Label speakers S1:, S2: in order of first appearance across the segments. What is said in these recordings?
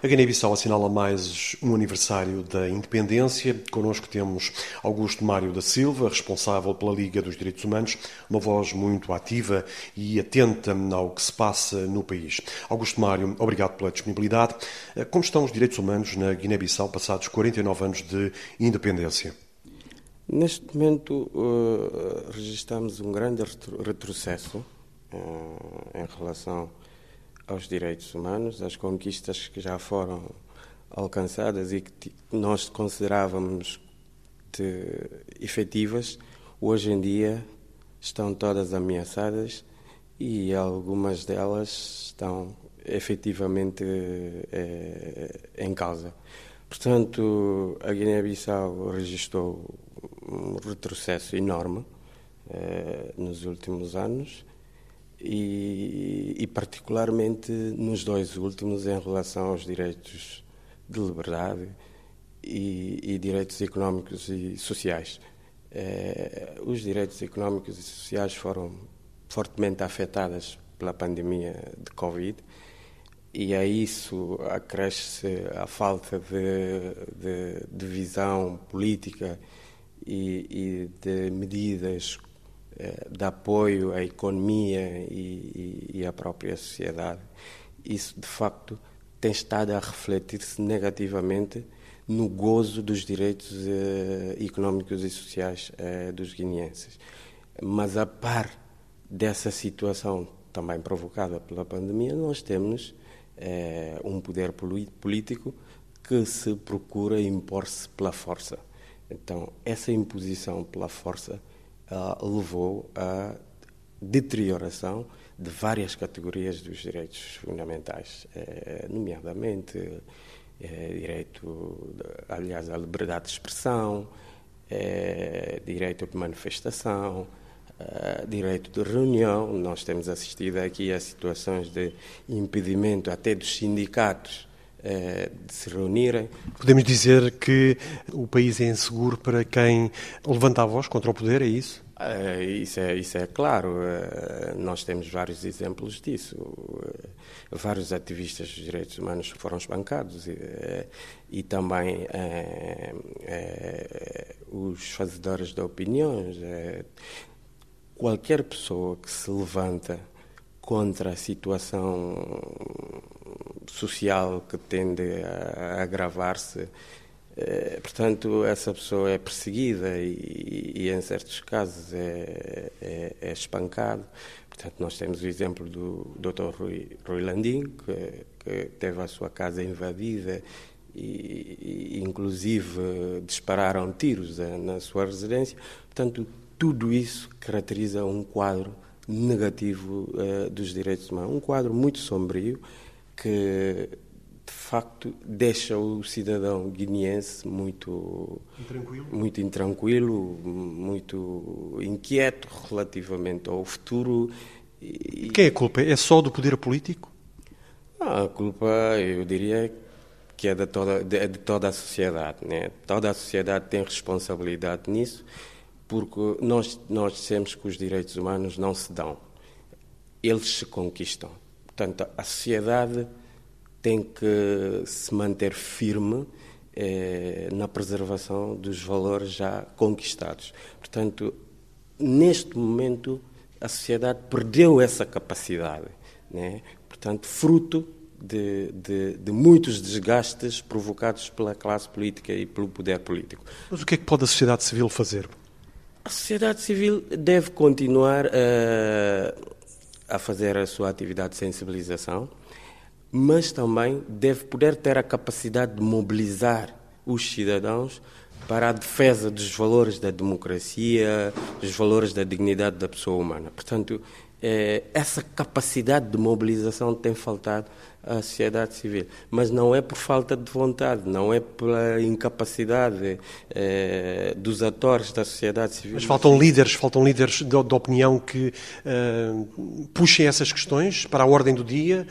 S1: A Guiné-Bissau assinala mais um aniversário da independência. Connosco temos Augusto Mário da Silva, responsável pela Liga dos Direitos Humanos, uma voz muito ativa e atenta ao que se passa no país. Augusto Mário, obrigado pela disponibilidade. Como estão os direitos humanos na Guiné-Bissau passados 49 anos de independência?
S2: Neste momento, uh, registramos um grande retrocesso uh, em relação aos direitos humanos, às conquistas que já foram alcançadas e que nós considerávamos de efetivas, hoje em dia estão todas ameaçadas e algumas delas estão efetivamente é, em causa. Portanto, a Guiné-Bissau registrou um retrocesso enorme é, nos últimos anos e, e, particularmente nos dois últimos em relação aos direitos de liberdade e, e direitos económicos e sociais. Eh, os direitos económicos e sociais foram fortemente afetados pela pandemia de Covid e a isso acresce a falta de, de, de visão política e, e de medidas de apoio à economia e, e, e à própria sociedade. Isso, de facto, tem estado a refletir-se negativamente no gozo dos direitos eh, económicos e sociais eh, dos guineenses. Mas, a par dessa situação também provocada pela pandemia, nós temos eh, um poder político que se procura impor-se pela força. Então, essa imposição pela força levou à deterioração de várias categorias dos direitos fundamentais, eh, nomeadamente eh, direito, aliás, à liberdade de expressão, eh, direito de manifestação, direito de reunião. Nós temos assistido aqui a situações de impedimento até dos sindicatos de se reunirem.
S1: Podemos dizer que o país é inseguro para quem levanta a voz contra o poder, é isso?
S2: Uh, isso, é, isso é claro. Uh, nós temos vários exemplos disso. Vários ativistas dos direitos humanos foram espancados e, e também os fazedores de opiniões. qualquer pessoa que se levanta contra a situação social que tende a agravar-se. Eh, portanto, essa pessoa é perseguida e, e em certos casos, é, é, é, espancado. Portanto, nós temos o exemplo do Dr. Rui, Rui Landim, que, que teve a sua casa invadida e, e, inclusive, dispararam tiros eh, na sua residência. Portanto, tudo isso caracteriza um quadro negativo uh, dos direitos humanos, um quadro muito sombrio que de facto deixa o cidadão guineense muito
S1: intranquilo.
S2: muito intranquilo, muito inquieto relativamente ao futuro.
S1: E... Quem é a culpa? É só do poder político?
S2: Ah, a culpa, eu diria que é de toda, de, de toda a sociedade. Né? Toda a sociedade tem responsabilidade nisso, porque nós, nós dissemos que os direitos humanos não se dão, eles se conquistam. Portanto, a sociedade tem que se manter firme eh, na preservação dos valores já conquistados. Portanto, neste momento, a sociedade perdeu essa capacidade. Né? Portanto, fruto de, de, de, muitos desgastes provocados pela classe política e pelo poder político.
S1: Mas o que é que pode a sociedade civil fazer?
S2: A sociedade civil deve continuar a. Uh, a fazer a sua atividade de sensibilização, mas também deve poder ter a capacidade de mobilizar os cidadãos para a defesa dos valores da democracia, dos valores da dignidade da pessoa humana. Portanto, é, essa capacidade de mobilização tem faltado à sociedade civil. Mas não é por falta de vontade, não é pela incapacidade é, dos atores da sociedade civil.
S1: Mas faltam líderes, faltam líderes de, de opinião que uh, puxem essas questões para a ordem do dia.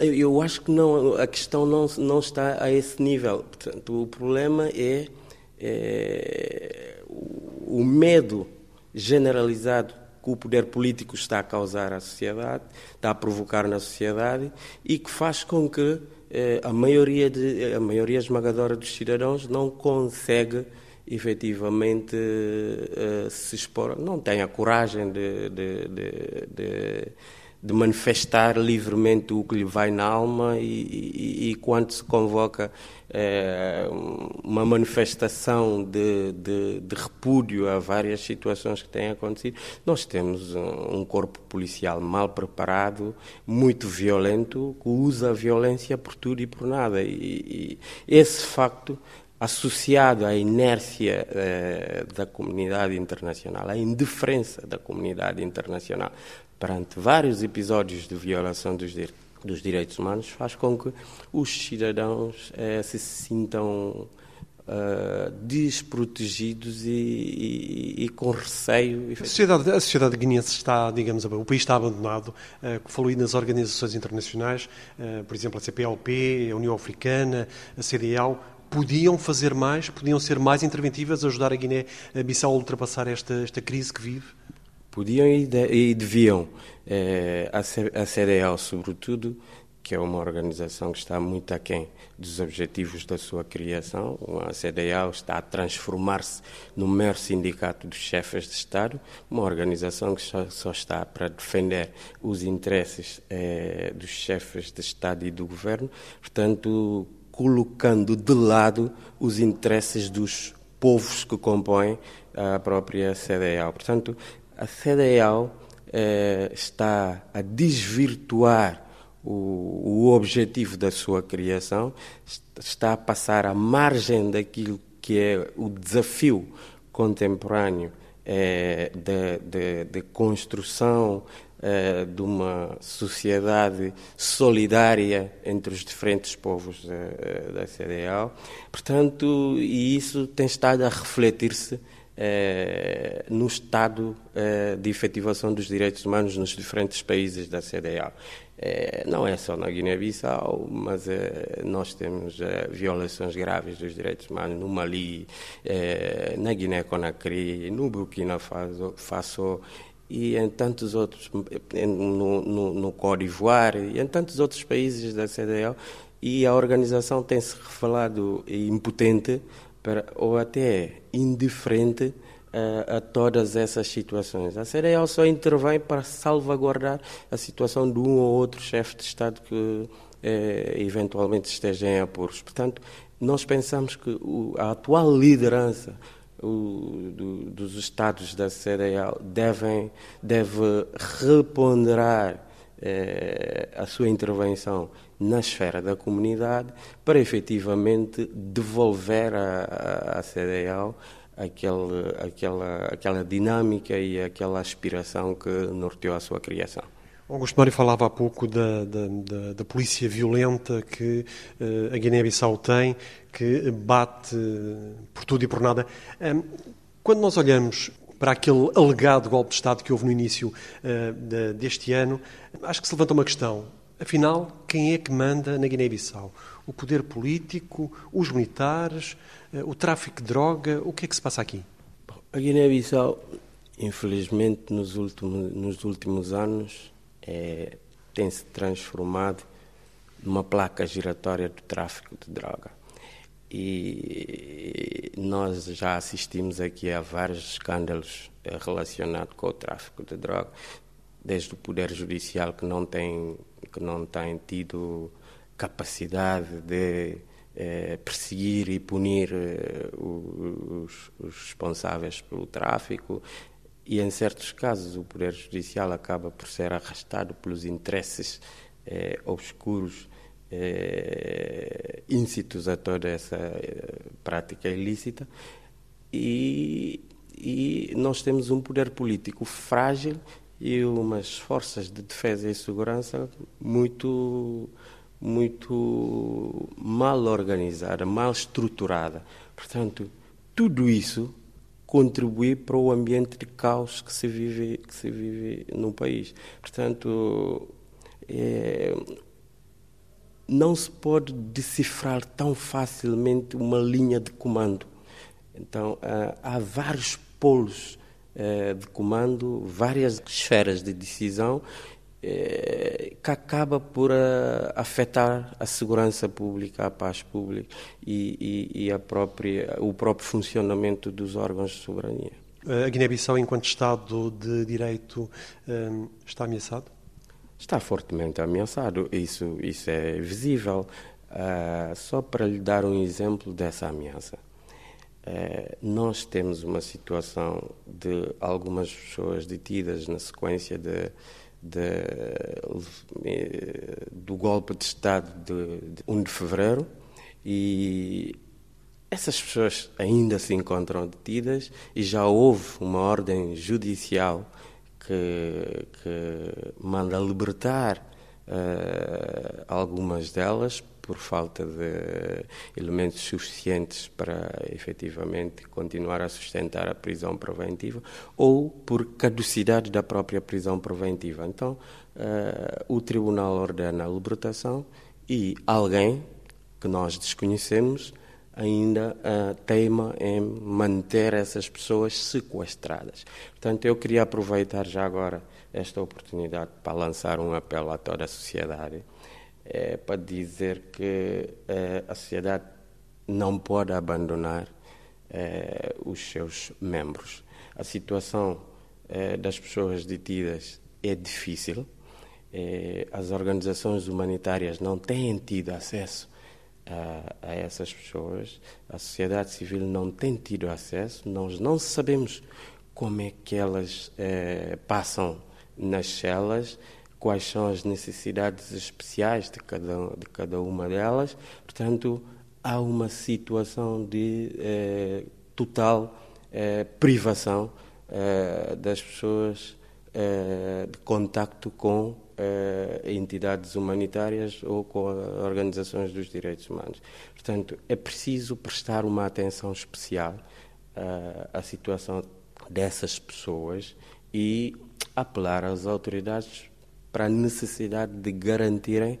S2: Eu acho que não, a questão não, não está a esse nível. Portanto, o problema é, é o medo generalizado que o poder político está a causar à sociedade, está a provocar na sociedade e que faz com que a maioria, de, a maioria esmagadora dos cidadãos não consegue efetivamente se expor, não tem a coragem de, de, de de manifestar livremente o que lhe vai na alma e, e, e quando se convoca é, uma manifestação de, de, de, repúdio a várias situações que têm acontecido, nós temos um, um corpo policial mal preparado, muito violento, que usa a violência por tudo e por nada. E, e esse facto associado à inércia eh, da comunidade internacional, à indiferença da comunidade internacional perante vários episódios de violação dos, dos direitos humanos, faz com que os cidadãos eh, se sintam Uh, desprotegidos e, e, e, com receio.
S1: A sociedade, a sociedade guineense está, digamos, o país está abandonado. Uh, falou aí nas organizações internacionais, uh, por exemplo, a CPLP, a União Africana, a CDAO. Podiam fazer mais, podiam ser mais interventivas, ajudar a Guiné-Bissau a ultrapassar esta, esta crise que vive?
S2: Podiam e, de, e deviam. A, a CDL, sobretudo, que é uma organização que está muito aquém dos objetivos da sua criação. A CDAO está a transformar-se no mero sindicato dos chefes de Estado, uma organização que só, só está para defender os interesses eh, dos chefes de Estado e do governo, portanto, colocando de lado os interesses dos povos que compõem a própria CDAO. Portanto, a CDAO eh, está a desvirtuar o, o, objetivo da sua criação, está a passar à margem daquilo que é o desafio contemporâneo eh, de, de, de, construção eh, de uma sociedade solidária entre os diferentes povos eh, da. Portanto, e isso tem estado a refletir-se eh, no estado eh, de efetivação dos direitos humanos nos diferentes países da CDAO. Eh, não é só na Guiné-Bissau, mas nós temos violações graves dos direitos humanos no Mali, na Guiné-Conakry, no Burkina Faso, e em tantos outros, no, no, no Côte d'Ivoire e em tantos outros países da CDAO, e a organização tem se revelado impotente para, ou até indiferente a, a, todas essas situações. A CDAO só intervém para salvaguardar a situação de um ou outro chefe de Estado que eh, eventualmente esteja em apuros. Portanto, nós pensamos que o, a atual liderança o, do, dos Estados da CDAO devem, deve reponderar eh, a sua intervenção na esfera da comunidade para efetivamente devolver à, CDAO aquele, aquela, aquela dinâmica e aquela aspiração que norteou a sua criação.
S1: Augusto Mário falava há pouco da, da, da, da polícia violenta que uh, a Guiné-Bissau tem, que bate por tudo e por nada. Um, quando nós olhamos para aquele alegado golpe de Estado que houve no início uh, de, deste ano, acho que se levanta uma questão. Afinal, quem é que manda na Guiné-Bissau? O poder político, os militares, uh, o tráfico de droga? O que é que se passa aqui?
S2: A Guiné-Bissau, infelizmente, nos últimos, nos últimos anos, é, tem se transformado numa placa giratória do tráfico de droga. E nós já assistimos aqui a vários escândalos eh, relacionados com o tráfico de droga, desde o poder judicial que não tem que não tem tido capacidade de eh, perseguir e punir eh, os, os, responsáveis pelo tráfico. E em certos casos o poder judicial acaba por ser arrastado pelos interesses eh, obscuros eh, íncitos a toda essa eh, prática ilícita. E, e nós temos um poder político frágil e umas forças de defesa e segurança muito muito mal organizada, mal estruturada. Portanto, tudo isso contribui para o ambiente de caos que se vive que se vive no país. Portanto, é, não se pode decifrar tão facilmente uma linha de comando. Então, há vários polos de comando, várias esferas de decisão é, que acaba por uh, afetar a segurança pública, a paz pública e, e, e própria, o próprio funcionamento dos órgãos de soberania.
S1: A Guiné-Bissau, enquanto Estado de Direito, está ameaçado?
S2: Está fortemente ameaçado, isso, isso é visível. Uh, só para lhe dar um exemplo dessa ameaça. Uh, nós temos uma situação de algumas pessoas detidas na sequência de de, do golpe de Estado de, de 1 de fevereiro e essas pessoas ainda se encontram detidas e já houve uma ordem judicial que, que manda libertar uh, algumas delas por falta de elementos suficientes para efetivamente continuar a sustentar a prisão preventiva ou por caducidade da própria prisão preventiva. Então, uh, o tribunal ordena a libertação e alguém que nós desconhecemos ainda uh, teima em manter essas pessoas sequestradas. Portanto, eu queria aproveitar já agora esta oportunidade para lançar um apelo a toda a sociedade é, para dizer que é, a sociedade não pode abandonar é, os seus membros. A situação é, das pessoas detidas é difícil. As organizações humanitárias não têm tido acesso a, a, essas pessoas, a sociedade civil não tem tido acesso, nós não sabemos como é que elas passam nas celas quais são as necessidades especiais de cada, de cada uma delas. Portanto, há uma situação de eh, total eh, privação eh, das pessoas eh, de contacto com eh, entidades humanitárias ou com organizações dos direitos humanos. Portanto, é preciso prestar uma atenção especial eh, à situação dessas pessoas e apelar às autoridades para a necessidade de garantirem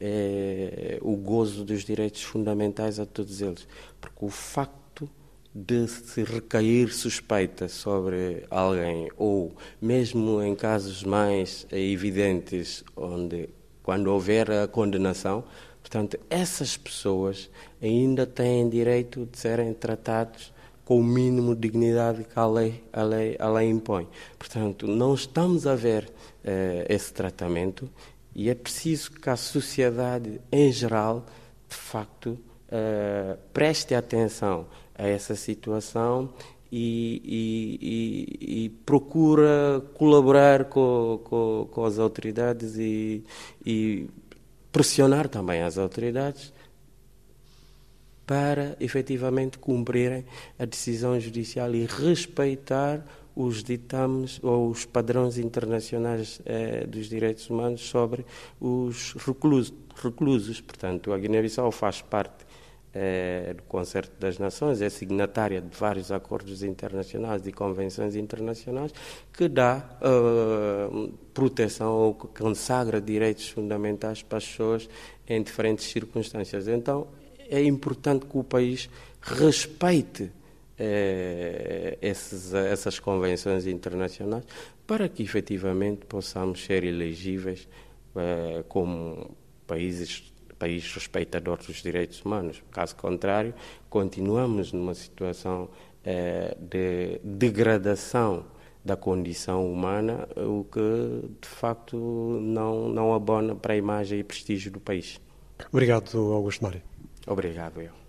S2: eh, o gozo dos direitos fundamentais a todos eles. Porque o facto de se recair suspeita sobre alguém, ou mesmo em casos mais evidentes, onde quando houver a condenação, portanto, essas pessoas ainda têm direito de serem tratados com o mínimo de dignidade que a lei, a lei, a lei impõe. Portanto, não estamos a ver eh, esse tratamento e é preciso que a sociedade em geral, de facto, eh, preste atenção a essa situação e, e, e, e procura colaborar com, com, com as autoridades e, e pressionar também as autoridades para efetivamente cumprirem a decisão judicial e respeitar os ditames ou os padrões internacionais eh, dos direitos humanos sobre os reclusos. reclusos. Portanto, a Guiné-Bissau faz parte eh, do Concerto das Nações, é signatária de vários acordos internacionais e convenções internacionais que dá uh, proteção ou que consagra direitos fundamentais para as pessoas em diferentes circunstâncias. Então, é importante que o país respeite eh, esses, essas convenções internacionais para que efetivamente possamos ser elegíveis eh, como países país respeitador dos direitos humanos. Caso contrário, continuamos numa situação eh, de degradação da condição humana, o que de facto não, não abona para a imagem e prestígio do país.
S1: Obrigado, Augusto Mário.
S2: Obrigado, eu.